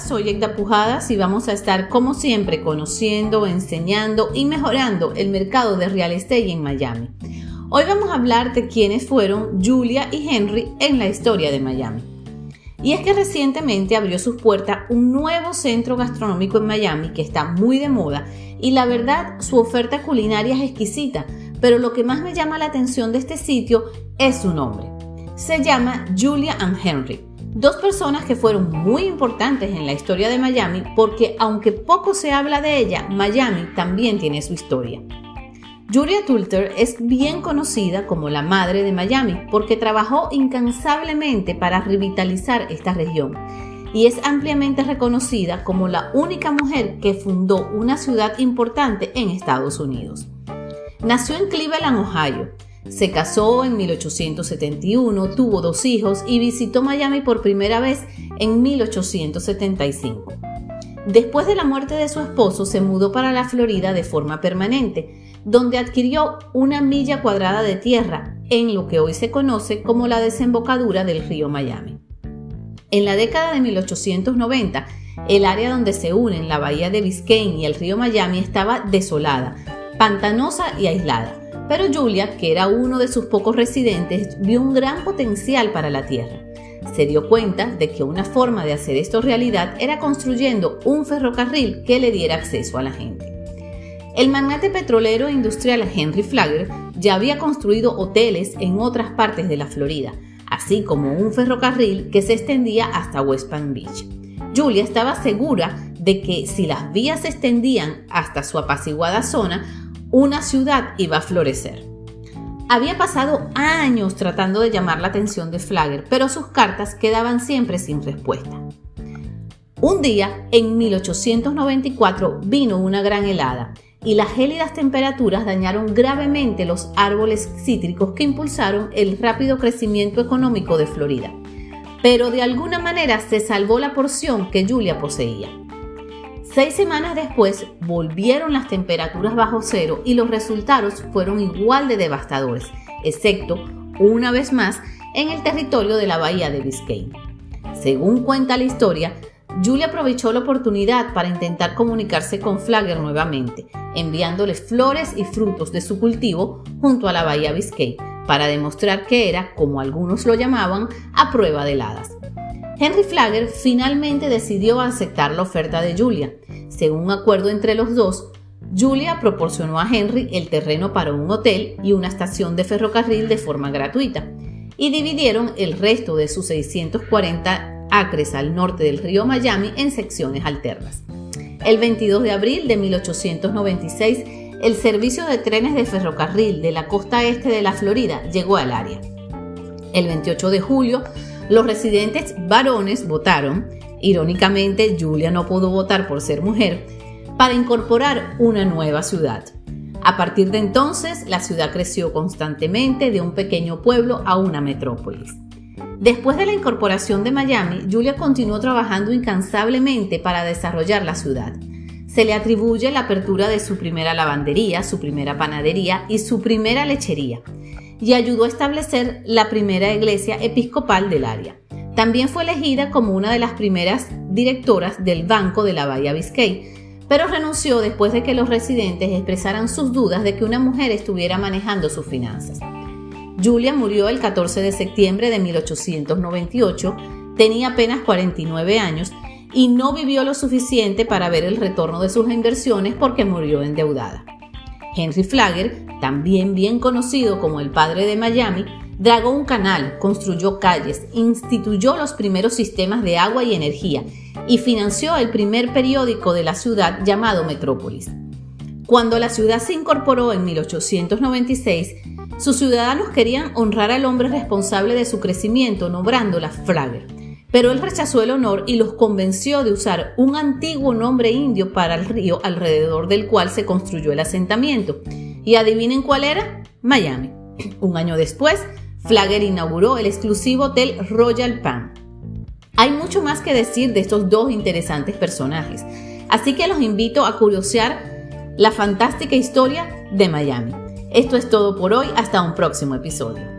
Soy Egda Pujadas y vamos a estar como siempre conociendo, enseñando y mejorando el mercado de real estate en Miami. Hoy vamos a hablar de quiénes fueron Julia y Henry en la historia de Miami. Y es que recientemente abrió sus puertas un nuevo centro gastronómico en Miami que está muy de moda y la verdad su oferta culinaria es exquisita, pero lo que más me llama la atención de este sitio es su nombre. Se llama Julia and Henry Dos personas que fueron muy importantes en la historia de Miami porque aunque poco se habla de ella, Miami también tiene su historia. Julia Tulter es bien conocida como la madre de Miami porque trabajó incansablemente para revitalizar esta región y es ampliamente reconocida como la única mujer que fundó una ciudad importante en Estados Unidos. Nació en Cleveland, Ohio, se casó en 1871, tuvo dos hijos y visitó Miami por primera vez en 1875. Después de la muerte de su esposo, se mudó para la Florida de forma permanente, donde adquirió una milla cuadrada de tierra en lo que hoy se conoce como la desembocadura del río Miami. En la década de 1890, el área donde se unen la bahía de Biscayne y el río Miami estaba desolada, pantanosa y aislada pero Julia, que era uno de sus pocos residentes, vio un gran potencial para la tierra. Se dio cuenta de que una forma de hacer esto realidad era construyendo un ferrocarril que le diera acceso a la gente. El magnate petrolero e industrial Henry Flagler ya había construido hoteles en otras partes de la Florida, así como un ferrocarril que se extendía hasta West Palm Beach. Julia estaba segura de que si las vías se extendían hasta su apaciguada zona, una ciudad iba a florecer. Había pasado años tratando de llamar la atención de Flagger, pero sus cartas quedaban siempre sin respuesta. Un día, en 1894, vino una gran helada y las gélidas temperaturas dañaron gravemente los árboles cítricos que impulsaron el rápido crecimiento económico de Florida. Pero de alguna manera se salvó la porción que Julia poseía. Seis semanas después volvieron las temperaturas bajo cero y los resultados fueron igual de devastadores, excepto, una vez más, en el territorio de la bahía de Biscayne. Según cuenta la historia, Julia aprovechó la oportunidad para intentar comunicarse con Flagger nuevamente, enviándole flores y frutos de su cultivo junto a la bahía Biscayne, para demostrar que era, como algunos lo llamaban, a prueba de heladas. Henry Flagger finalmente decidió aceptar la oferta de Julia. Según un acuerdo entre los dos, Julia proporcionó a Henry el terreno para un hotel y una estación de ferrocarril de forma gratuita, y dividieron el resto de sus 640 acres al norte del río Miami en secciones alternas. El 22 de abril de 1896, el servicio de trenes de ferrocarril de la costa este de la Florida llegó al área. El 28 de julio, los residentes varones votaron, irónicamente Julia no pudo votar por ser mujer, para incorporar una nueva ciudad. A partir de entonces, la ciudad creció constantemente de un pequeño pueblo a una metrópolis. Después de la incorporación de Miami, Julia continuó trabajando incansablemente para desarrollar la ciudad. Se le atribuye la apertura de su primera lavandería, su primera panadería y su primera lechería y ayudó a establecer la primera iglesia episcopal del área. También fue elegida como una de las primeras directoras del Banco de la Bahía Biscay, pero renunció después de que los residentes expresaran sus dudas de que una mujer estuviera manejando sus finanzas. Julia murió el 14 de septiembre de 1898, tenía apenas 49 años y no vivió lo suficiente para ver el retorno de sus inversiones porque murió endeudada. Henry Flagger, también bien conocido como el padre de Miami, dragó un canal, construyó calles, instituyó los primeros sistemas de agua y energía y financió el primer periódico de la ciudad llamado Metrópolis. Cuando la ciudad se incorporó en 1896, sus ciudadanos querían honrar al hombre responsable de su crecimiento nombrándola Flagger pero él rechazó el honor y los convenció de usar un antiguo nombre indio para el río alrededor del cual se construyó el asentamiento. Y adivinen cuál era? Miami. Un año después, Flagger inauguró el exclusivo hotel Royal Palm. Hay mucho más que decir de estos dos interesantes personajes, así que los invito a curiosear la fantástica historia de Miami. Esto es todo por hoy, hasta un próximo episodio.